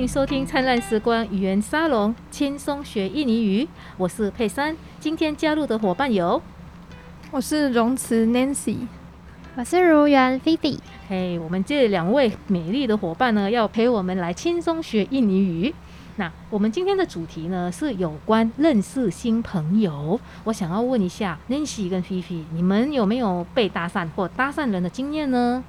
迎收听灿烂时光语言沙龙，轻松学印尼语。我是佩珊，今天加入的伙伴有，我是容慈 Nancy，我是如园 Phoebe。嘿，我们这两位美丽的伙伴呢，要陪我们来轻松学印尼语。那我们今天的主题呢，是有关认识新朋友。我想要问一下 Nancy 跟 Phoebe，你们有没有被搭讪或搭讪人的经验呢？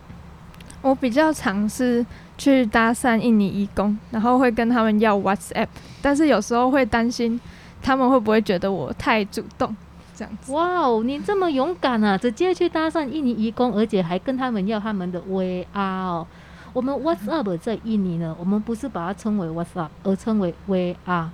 我比较尝试去搭讪印尼义工，然后会跟他们要 WhatsApp，但是有时候会担心他们会不会觉得我太主动，这样子。哇哦，你这么勇敢啊！直接去搭讪印尼义工，而且还跟他们要他们的 VR 哦。我们 WhatsApp 在印尼呢，我们不是把它称为 WhatsApp，而称为 VR。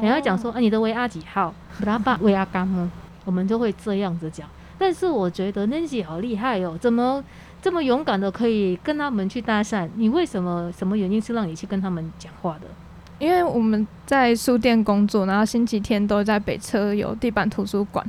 你要讲说，啊，你的 VR 几号？布拉巴 VR 干吗？我们就会这样子讲。但是我觉得 Nancy 好厉害哦，怎么这么勇敢的可以跟他们去搭讪？你为什么？什么原因是让你去跟他们讲话的？因为我们在书店工作，然后星期天都在北车有地板图书馆。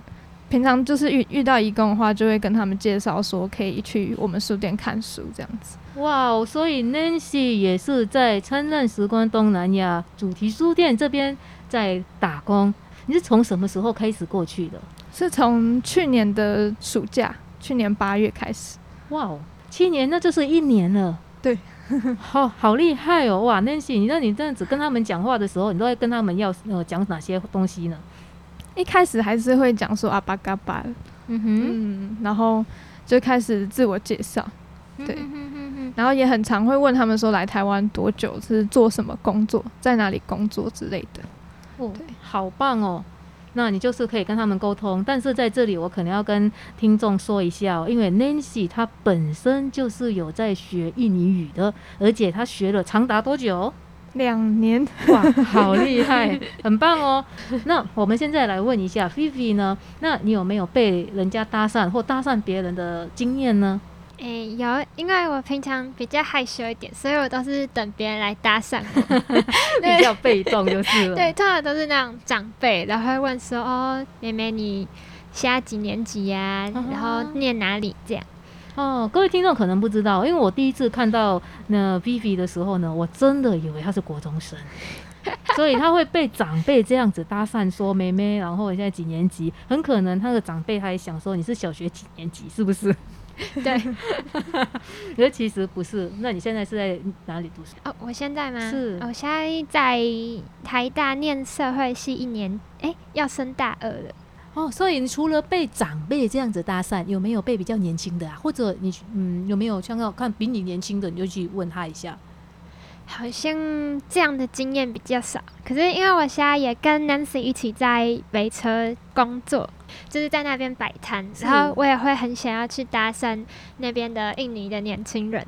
平常就是遇遇到义工的话，就会跟他们介绍说可以去我们书店看书这样子。哇哦，所以 Nancy 也是在灿烂时光东南亚主题书店这边在打工。你是从什么时候开始过去的？是从去年的暑假，去年八月开始。哇哦，七年，那就是一年了。对，好 好厉害哦！哇，Nancy，那你这样子跟他们讲话的时候，你都会跟他们要呃讲哪些东西呢？一开始还是会讲说阿巴嘎巴，嗯哼，然后就开始自我介绍，对，然后也很常会问他们说来台湾多久，是做什么工作，在哪里工作之类的。哦，对，好棒哦！那你就是可以跟他们沟通，但是在这里我可能要跟听众说一下，因为 Nancy 她本身就是有在学印尼语的，而且她学了长达多久？两年哇，好厉害，很棒哦。那我们现在来问一下菲菲呢？那你有没有被人家搭讪或搭讪别人的经验呢？诶，有，因为我平常比较害羞一点，所以我都是等别人来搭讪，比较被动就是了。对，通常都是那种长辈，然后会问说：“哦，妹妹你现在几年级呀？然后念哪里？”这样。哦，各位听众可能不知道，因为我第一次看到那 Vivi 的时候呢，我真的以为他是国中生，所以他会被长辈这样子搭讪说妹妹，然后现在几年级，很可能他的长辈还想说你是小学几年级，是不是？对，可是其实不是。那你现在是在哪里读书？哦，我现在吗？是，我现在在台大念社会系一年，哎，要升大二了。哦，所以你除了被长辈这样子搭讪，有没有被比较年轻的啊？或者你嗯有没有像要看比你年轻的，你就去问他一下？好像这样的经验比较少。可是因为我现在也跟 Nancy 一起在北车工作，就是在那边摆摊，然后我也会很想要去搭讪那边的印尼的年轻人。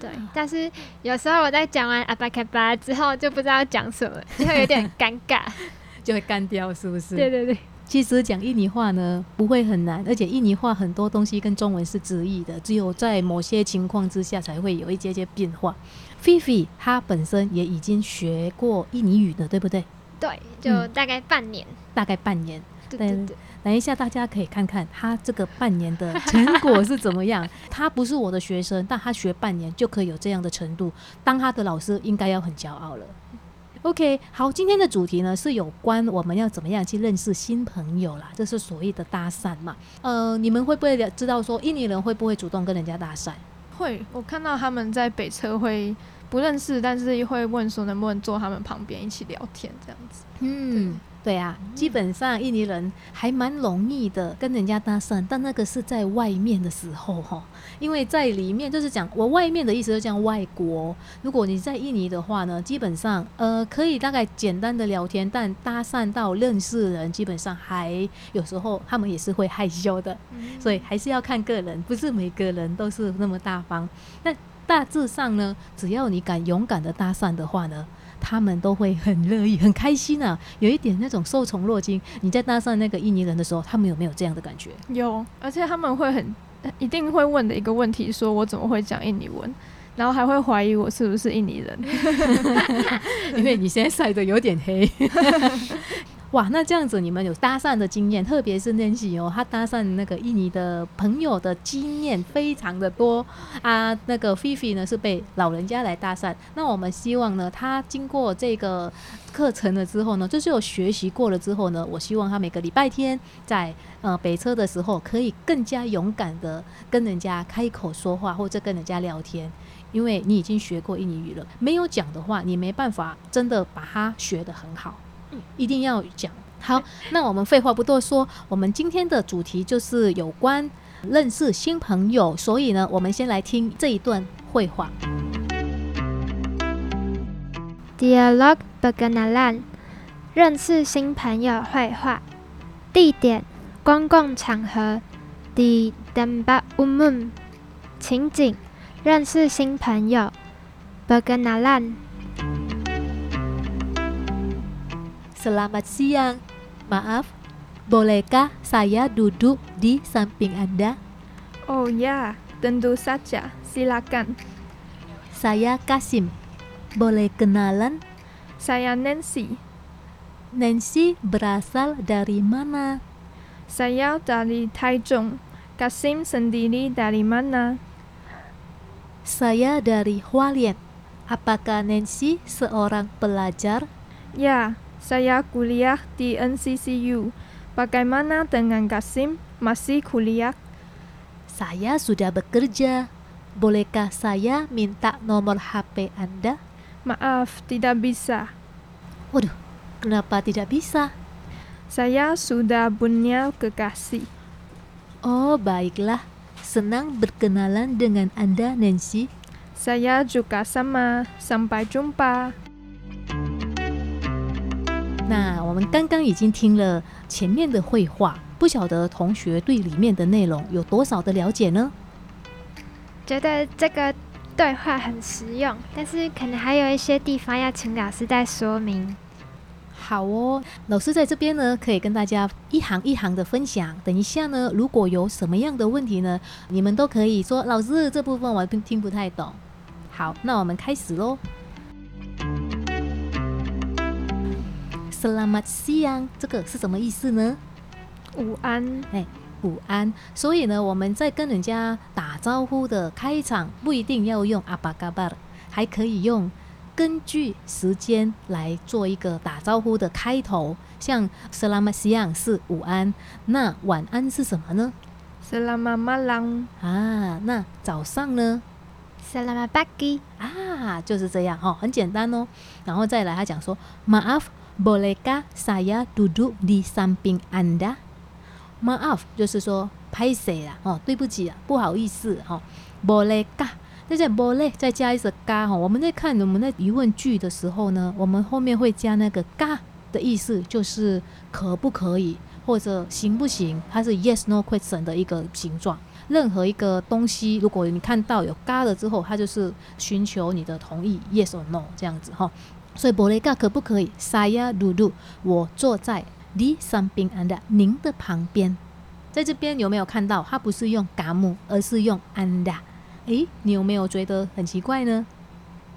对，但是有时候我在讲完阿巴卡巴之后，就不知道讲什么，就会有点尴尬，就会干掉，是不是？对对对。其实讲印尼话呢不会很难，而且印尼话很多东西跟中文是直译的，只有在某些情况之下才会有一些些变化。菲菲她本身也已经学过印尼语的，对不对？对，就大概半年。大概半年。对对对。等一下，大家可以看看他这个半年的成果是怎么样。他不是我的学生，但他学半年就可以有这样的程度，当他的老师应该要很骄傲了。OK，好，今天的主题呢是有关我们要怎么样去认识新朋友啦，这是所谓的搭讪嘛。呃，你们会不会知道说印尼人会不会主动跟人家搭讪？会，我看到他们在北车会不认识，但是会问说能不能坐他们旁边一起聊天这样子。嗯。对啊，基本上印尼人还蛮容易的跟人家搭讪，但那个是在外面的时候哈，因为在里面就是讲我外面的意思就讲外国。如果你在印尼的话呢，基本上呃可以大概简单的聊天，但搭讪到认识人，基本上还有时候他们也是会害羞的，所以还是要看个人，不是每个人都是那么大方。那大致上呢，只要你敢勇敢的搭讪的话呢。他们都会很乐意、很开心啊，有一点那种受宠若惊。你在搭讪那个印尼人的时候，他们有没有这样的感觉？有，而且他们会很一定会问的一个问题，说我怎么会讲印尼文，然后还会怀疑我是不是印尼人，因为你现在晒的有点黑。哇，那这样子你们有搭讪的经验，特别是 Nancy 哦，他搭讪那个印尼的朋友的经验非常的多啊。那个 Fifi 呢是被老人家来搭讪，那我们希望呢，他经过这个课程了之后呢，就是有学习过了之后呢，我希望他每个礼拜天在呃北车的时候，可以更加勇敢的跟人家开口说话，或者跟人家聊天，因为你已经学过印尼语了，没有讲的话，你没办法真的把它学得很好。一定要讲好，那我们废话不多说，我们今天的主题就是有关认识新朋友，所以呢，我们先来听这一段绘画。Dialog berkenalan，认识新朋友绘画。地点：公共场合。Di tempat umum，情景：认识新朋友。Berkenalan。Selamat siang. Maaf, bolehkah saya duduk di samping Anda? Oh ya, tentu saja. Silakan. Saya Kasim. Boleh kenalan? Saya Nancy. Nancy berasal dari mana? Saya dari Taichung. Kasim sendiri dari mana? Saya dari Hualien. Apakah Nancy seorang pelajar? Ya, saya kuliah di NCCU. Bagaimana dengan Kasim? Masih kuliah? Saya sudah bekerja. Bolehkah saya minta nomor HP Anda? Maaf, tidak bisa. Waduh, kenapa tidak bisa? Saya sudah punya kekasih. Oh, baiklah. Senang berkenalan dengan Anda, Nancy. Saya juga sama. Sampai jumpa. 那我们刚刚已经听了前面的绘画，不晓得同学对里面的内容有多少的了解呢？觉得这个对话很实用，但是可能还有一些地方要请老师再说明。好哦，老师在这边呢，可以跟大家一行一行的分享。等一下呢，如果有什么样的问题呢，你们都可以说，老师这部分我听听不太懂。好，那我们开始喽。Selamat siang，这个是什么意思呢？午安，哎，午安。所以呢，我们在跟人家打招呼的开场，不一定要用阿巴嘎巴，还可以用根据时间来做一个打招呼的开头。像 Selamat siang 是午安，那晚安是什么呢？Selamat malam 啊，那早上呢？Selamat pagi 啊，就是这样哦，很简单哦。然后再来，他讲说 Maaf。Bolehkah saya duduk di samping anda? Maaf，就是说拍谁啦？哦，对不起啊，不好意思哈。Bolehkah，那在 boleh 再加一个嘎哈。我们在看我们的疑问句的时候呢，我们后面会加那个嘎的意思，就是可不可以或者行不行？它是 yes no question 的一个形状。任何一个东西，如果你看到有嘎了之后，它就是寻求你的同意，yes or no 这样子哈。所以伯雷嘎可不可以？Saya duduk，我坐在 di samping anda，您的旁边。在这边有没有看到？它不是用 kamu，而是用 anda。诶，你有没有觉得很奇怪呢？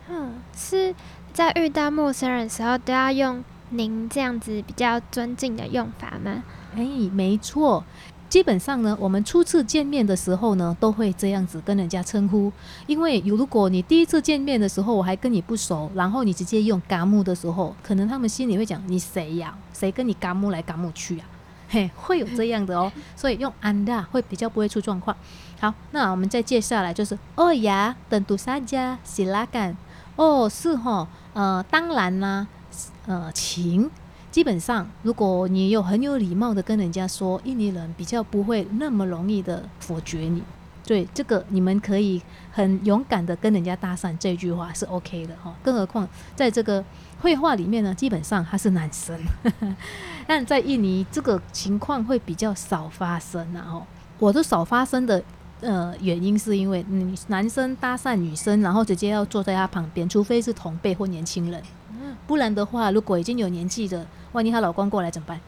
嗯，是在遇到陌生人的时候都要用您这样子比较尊敬的用法吗？诶，没错。基本上呢，我们初次见面的时候呢，都会这样子跟人家称呼。因为如果你第一次见面的时候我还跟你不熟，然后你直接用嘎木的时候，可能他们心里会讲你谁呀？谁跟你嘎木来嘎木去啊？嘿，会有这样的哦。所以用安达会比较不会出状况。好，那我们再接下来就是哦呀，等读三家喜拉干哦，是哈，呃，当然啦，呃，请。基本上，如果你有很有礼貌的跟人家说，印尼人比较不会那么容易的否决你。对，这个你们可以很勇敢的跟人家搭讪，这句话是 OK 的哈。更何况在这个绘画里面呢，基本上他是男生，但在印尼这个情况会比较少发生然后我都少发生的呃原因是因为女男生搭讪女生，然后直接要坐在他旁边，除非是同辈或年轻人，不然的话，如果已经有年纪的。万一她老公过来怎么办？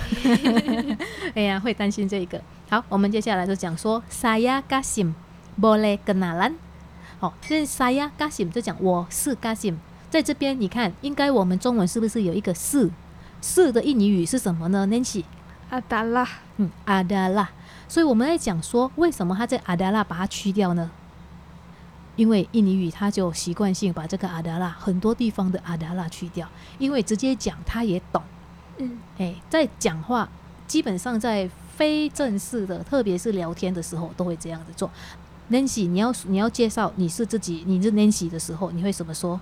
哎呀，会担心这个。好，我们接下来就讲说，saya Kasim boleh kenalan。好，现在 saya Kasim 就讲我是 Kasim，在这边你看，应该我们中文是不是有一个是是的印尼语是什么呢？Nancy，阿达拉，嗯，阿达拉。所以我们在讲说，为什么他在阿达拉把它去掉呢？因为印尼语它就习惯性把这个阿达拉很多地方的阿达拉去掉，因为直接讲他也懂。嗯，哎，在讲话基本上在非正式的，特别是聊天的时候，都会这样子做。Nancy，你要你要介绍你是自己，你是 Nancy 的时候，你会怎么说？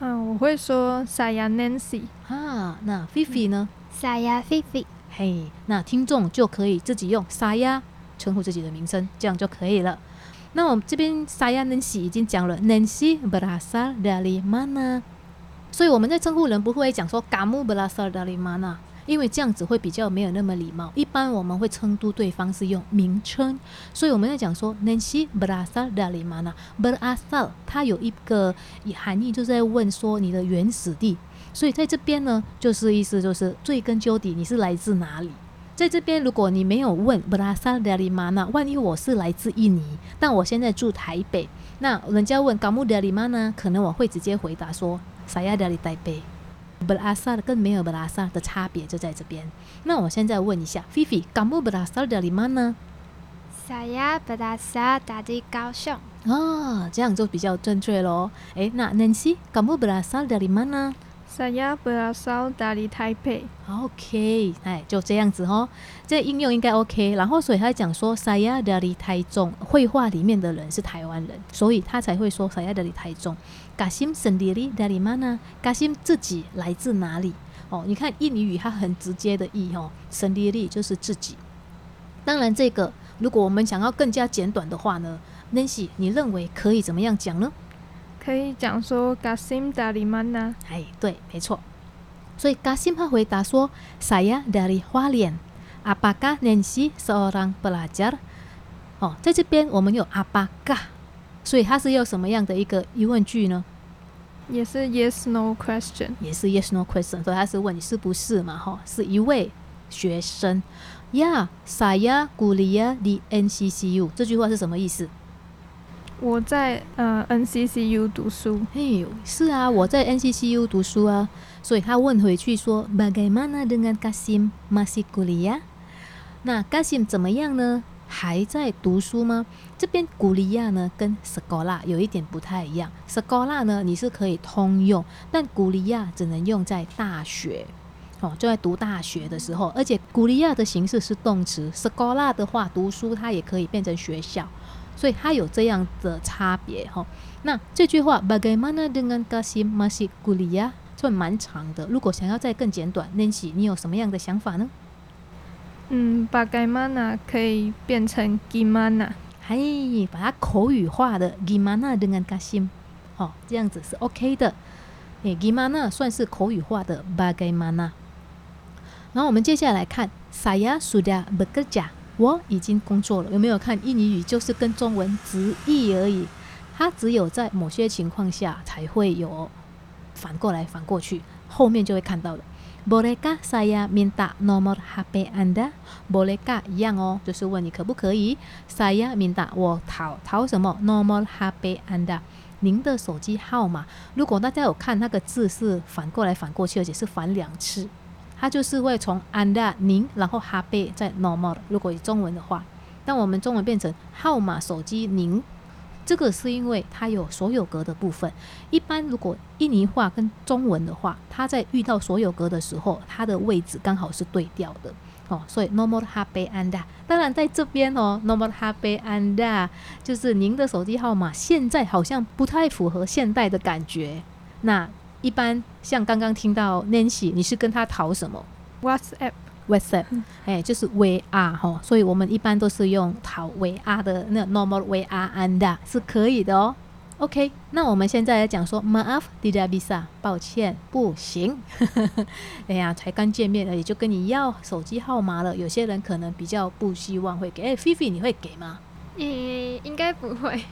嗯，我会说 Saya Nancy。啊，那 Fifi 呢？Saya Fifi。嘿，那听众就可以自己用 Saya 称呼自己的名称，这样就可以了。那我们这边 Saya Nancy 已经讲了，Nancy berasal dari mana？所以我们在称呼人不会讲说 Kamu berasal dari mana，因为这样子会比较没有那么礼貌。一般我们会称呼对方是用名称，所以我们在讲说 Nancy berasal dari mana？berasal 它有一个含义，就是在问说你的原始地。所以在这边呢，就是意思就是追根究底，你是来自哪里？在这边，如果你没有问布拉萨德里玛纳，万一我是来自印尼，但我现在住台北，那人家问高木德里玛呢，可能我会直接回答说萨亚德里台北。布拉萨跟没有布拉萨的差别就在这边。那我现在问一下菲菲，高木布拉萨德里玛呢？萨亚布拉萨打的高雄。哦，这样就比较正确喽。诶，那 Nancy，高木布拉萨德里玛呢？Saya berasal dari Taipei。OK，哎，就这样子哦，这应用应该 OK。然后所以他讲说，Saya dari 台中，绘画里面的人是台湾人，所以他才会说 Saya dari 台中。Kasim sendiri dari mana？Kasim 自己来自哪里？哦，你看印尼语它很直接的意哦，sendiri 就是自己。当然，这个如果我们想要更加简短的话呢，Nancy，你认为可以怎么样讲呢？可以讲说 Gasim dari mana？哎，对，没错。所以 Gasim 他回答说：“Saya dari Hualien。Apakah Nancy seorang pelajar？” 哦，在这边我们有 Apakah，所以它是用什么样的一个疑问句呢？也是 Yes No question，也是 Yes No question，所以他是问你是不是嘛？哈，是一位学生。Yeah，saya kuliah di NCCU。这句话是什么意思？我在呃 NCCU 读书。嘿，是啊，我在 NCCU 读书啊。所以他问回去说：“Bagaimana dengan Kasim masih kuliah？” 那 Kasim 怎么样呢？还在读书吗？这边古利亚呢跟 Sekolah 有一点不太一样。Sekolah 呢你是可以通用，但古利亚只能用在大学哦，就在读大学的时候。而且古利亚的形式是动词，Sekolah 的话读书它也可以变成学校。所以它有这样的差别哈。那这句话 Bagaimana dengan kasih masih kuliah 就蛮长的。如果想要再更简短，Nancy，你有什么样的想法呢？嗯，Bagaimana 可以变成 Gimana，还，把它口语化的 Gimana dengan kasih，哦，这样子是 OK 的。诶，Gimana 算是口语化的 Bagaimana。然后我们接下来看 Saya sudah bekerja。我已经工作了，有没有看印尼语？就是跟中文直译而已，它只有在某些情况下才会有反过来反过去，后面就会看到的。Bolehkah saya minta nomor HP anda? Boleka 一样哦，就是问你可不可以。Saya minta 我讨讨什么？Nomor HP anda？您的手机号码。如果大家有看那个字是反过来反过去，而且是反两次。它就是会从 anda 您，然后哈贝再 normal。如果以中文的话，当我们中文变成号码手机您，这个是因为它有所有格的部分。一般如果印尼话跟中文的话，它在遇到所有格的时候，它的位置刚好是对调的哦。所以 normal 哈贝 anda，当然在这边哦，normal 哈贝 anda 就是您的手机号码，现在好像不太符合现代的感觉。那一般像刚刚听到 Nancy，你是跟他讨什么？WhatsApp，WhatsApp，哎，就是 VR 哈，所以我们一般都是用讨 VR 的那 normal VR and 是可以的哦。OK，那我们现在来讲说 Maaf tidak bisa，抱歉，不行。哎呀，才刚见面而已，就跟你要手机号码了。有些人可能比较不希望会给，哎，Fifi 你会给吗？嗯，应该不会。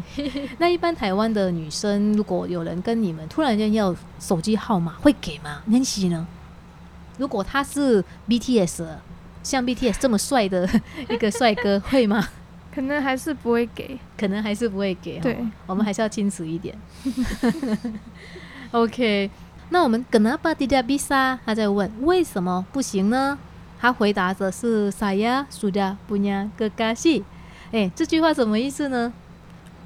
那一般台湾的女生，如果有人跟你们突然间要手机号码，会给吗？Nancy 呢？如果他是 BTS，像 BTS 这么帅的一个帅哥，会吗？可能还是不会给，可能还是不会给。对，我们还是要矜持一点。OK，那我们 kenapa tidak bisa？他在问为什么不行呢？他回答的是 saya sudah punya kekasih。哎，这句话什么意思呢？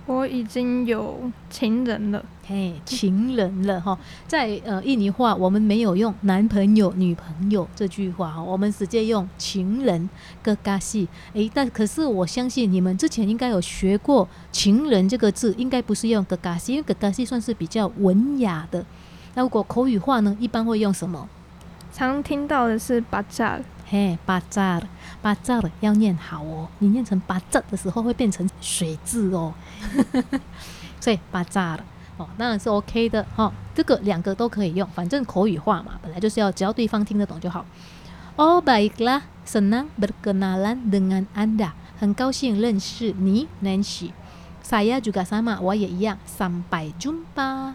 我已经有情人了。嘿，情人了哈，在呃印尼话，我们没有用男朋友、女朋友这句话哈，我们直接用情人个嘎西。诶，但可是我相信你们之前应该有学过情人这个字，应该不是用个嘎西，因为个嘎西算是比较文雅的。那如果口语化呢，一般会用什么？常听到的是巴扎，嘿，巴扎，巴扎要念好哦，你念成巴扎的时候会变成水字哦，所以巴扎了。哦，当然是 OK 的哈，这个两个都可以用，反正口语化嘛，本来就是要只要对方听得懂就好。Oh baiklah, senang berkenalan dengan anda，很高兴认识你，Nancy。Saya juga sama，我也一样。Sampai jumpa，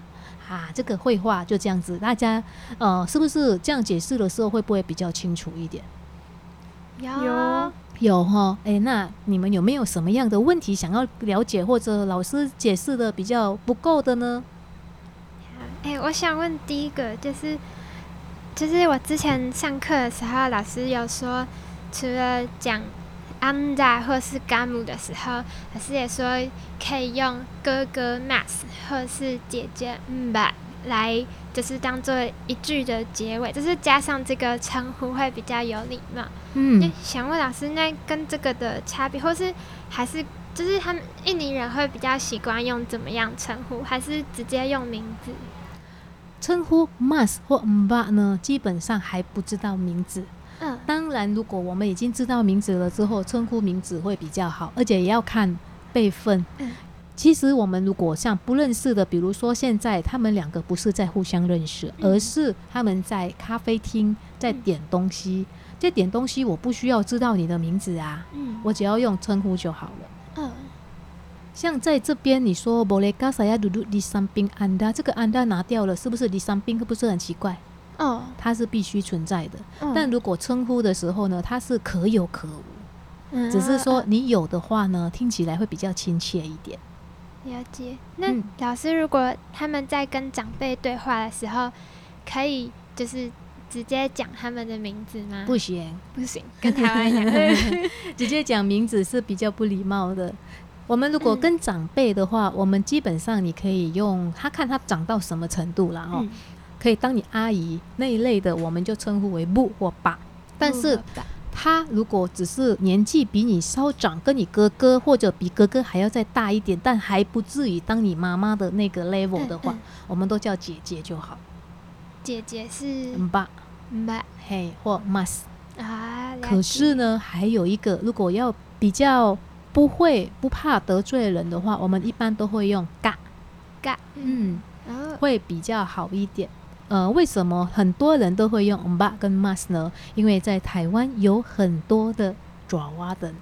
啊，这个绘画就这样子，大家呃，是不是这样解释的时候会不会比较清楚一点？有。有哈，哎，那你们有没有什么样的问题想要了解，或者老师解释的比较不够的呢？哎，我想问第一个就是，就是我之前上课的时候，老师有说，除了讲 anda 或是 gamu 的时候，老师也说可以用哥哥 mas 或是姐姐 mba 来。就是当做一句的结尾，就是加上这个称呼会比较有礼貌。嗯，想问老师，那跟这个的差别，或是还是就是他们印尼人会比较习惯用怎么样称呼，还是直接用名字？称呼 mas 或 mba 呢，基本上还不知道名字。嗯，当然，如果我们已经知道名字了之后，称呼名字会比较好，而且也要看辈分。嗯。其实我们如果像不认识的，比如说现在他们两个不是在互相认识，而是他们在咖啡厅在点东西，这点东西，我不需要知道你的名字啊，我只要用称呼就好了。嗯，像在这边你说 boleh ga saya duduk di samping anda，这个 anda 拿掉了，是不是？Di samping 不是很奇怪？哦，它是必须存在的。但如果称呼的时候呢，它是可有可无，只是说你有的话呢，听起来会比较亲切一点。了解。那老师，如果他们在跟长辈对话的时候，可以就是直接讲他们的名字吗？不行，不行，跟台湾一样，直接讲名字是比较不礼貌的。我们如果跟长辈的话，我们基本上你可以用他看他长到什么程度了哦，可以当你阿姨那一类的，我们就称呼为不或爸。但是。他如果只是年纪比你稍长，跟你哥哥或者比哥哥还要再大一点，但还不至于当你妈妈的那个 level 的话，我们都叫姐姐就好。姐姐是爸，爸。嘿或 mas 啊。可是呢，还有一个，如果要比较不会不怕得罪人的话，我们一般都会用嘎。嘎，嗯，会比较好一点。呃，为什么很多人都会用 mba 跟 mas 呢？因为在台湾有很多的爪哇人，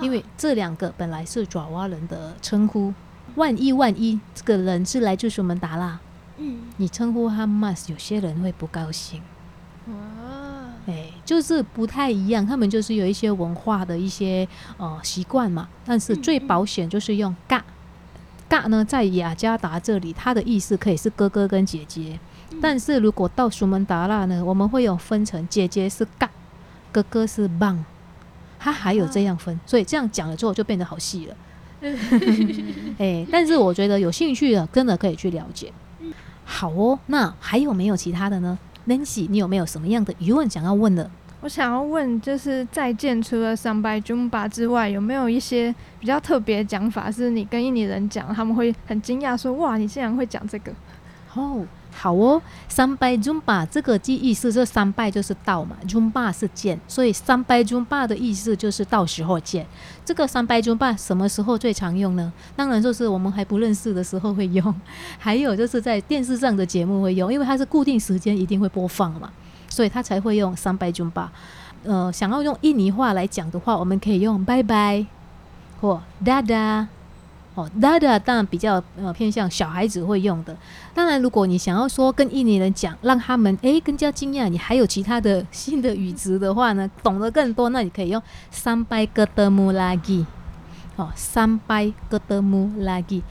因为这两个本来是爪哇人的称呼。万一万一这个人是来自什么达拉，嗯，你称呼他 mas，有些人会不高兴。哇，哎，就是不太一样，他们就是有一些文化的一些呃习惯嘛。但是最保险就是用嘎嘎呢，在雅加达这里，它的意思可以是哥哥跟姐姐。但是如果到苏门答腊呢，我们会有分成，姐姐是嘎，哥哥是棒，他还有这样分，所以这样讲了之后就变得好细了。哎，但是我觉得有兴趣的真的可以去了解。好哦，那还有没有其他的呢？Nancy，你有没有什么样的疑问想要问的？我想要问，就是再见除了 Sampai Jumpa 之外，有没有一些比较特别的讲法，是你跟印尼人讲，他们会很惊讶，说哇，你竟然会讲这个？哦。好哦，三拜 Jumba 这个记意思，这三拜就是到嘛，Jumba 是见，所以三拜 Jumba 的意思就是到时候见。这个三拜 Jumba 什么时候最常用呢？当然就是我们还不认识的时候会用，还有就是在电视上的节目会用，因为它是固定时间一定会播放嘛，所以它才会用三拜 Jumba。呃，想要用印尼话来讲的话，我们可以用拜拜或哒哒。哦，dada 当然比较呃偏向小孩子会用的。当然，如果你想要说跟印尼人讲，让他们诶更加惊讶，你还有其他的新的语词的话呢，懂得更多，那你可以用 sampai ketemu lagi。哦，sampai ketemu lagi，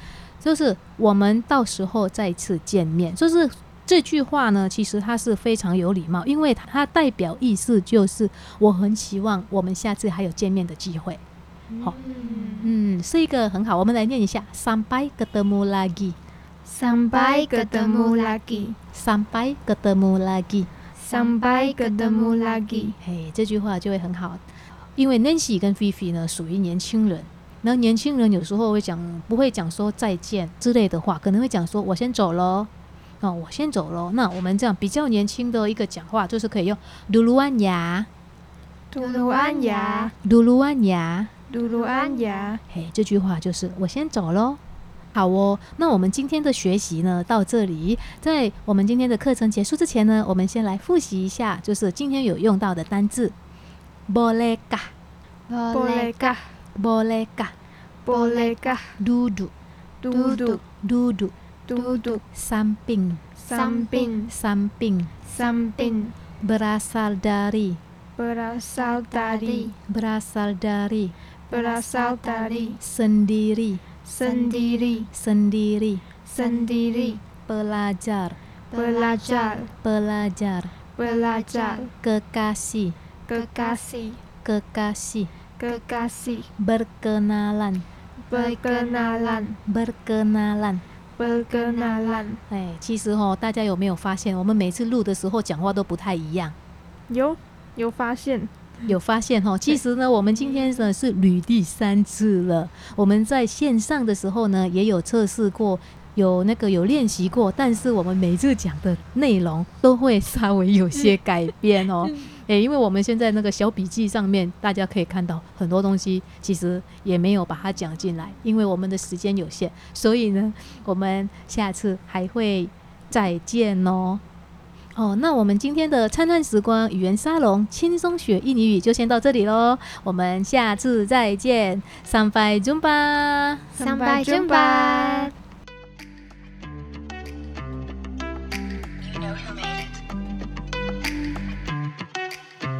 就是我们到时候再次见面，就是这句话呢，其实它是非常有礼貌，因为它代表意思就是我很希望我们下次还有见面的机会。好，嗯，是一个很好。我们来念一下：sampai ketemu lagi，sampai ketemu lagi，sampai ketemu lagi，sampai ketemu lagi。嘿，这句话就会很好，因为 Nancy 跟 Fifi 呢属于年轻人，那年轻人有时候会讲不会讲说再见之类的话，可能会讲说我先走喽，哦，我先走喽。那我们这样比较年轻的一个讲话，就是可以用 duluan ya，duluan ya，duluan ya。露露安雅，嘿，这句话就是我先走喽。好哦，那我们今天的学习呢到这里，在我们今天的课程结束之前呢，我们先来复习一下，就是今天有用到的单字：boleh kah，boleh kah，boleh kah，boleh kah，duduk，duduk，duduk，samping，samping，samping，berasal dari，berasal dari，berasal dari。berasal dari sendiri sendiri sendiri sendiri pelajar pelajar pelajar pelajar kekasih kekasih kekasih kekasih berkenalan berkenalan berkenalan berkenalan 哎，其实哦，大家有没有发现，我们每次录的时候讲话都不太一样？有，有发现。 有发现哈，其实呢，我们今天呢是捋第三次了。我们在线上的时候呢，也有测试过，有那个有练习过，但是我们每次讲的内容都会稍微有些改变哦。诶，因为我们现在那个小笔记上面，大家可以看到很多东西，其实也没有把它讲进来，因为我们的时间有限，所以呢，我们下次还会再见哦。哦，那我们今天的灿烂时光语言沙龙轻松学印尼语就先到这里喽，我们下次再见，上拜中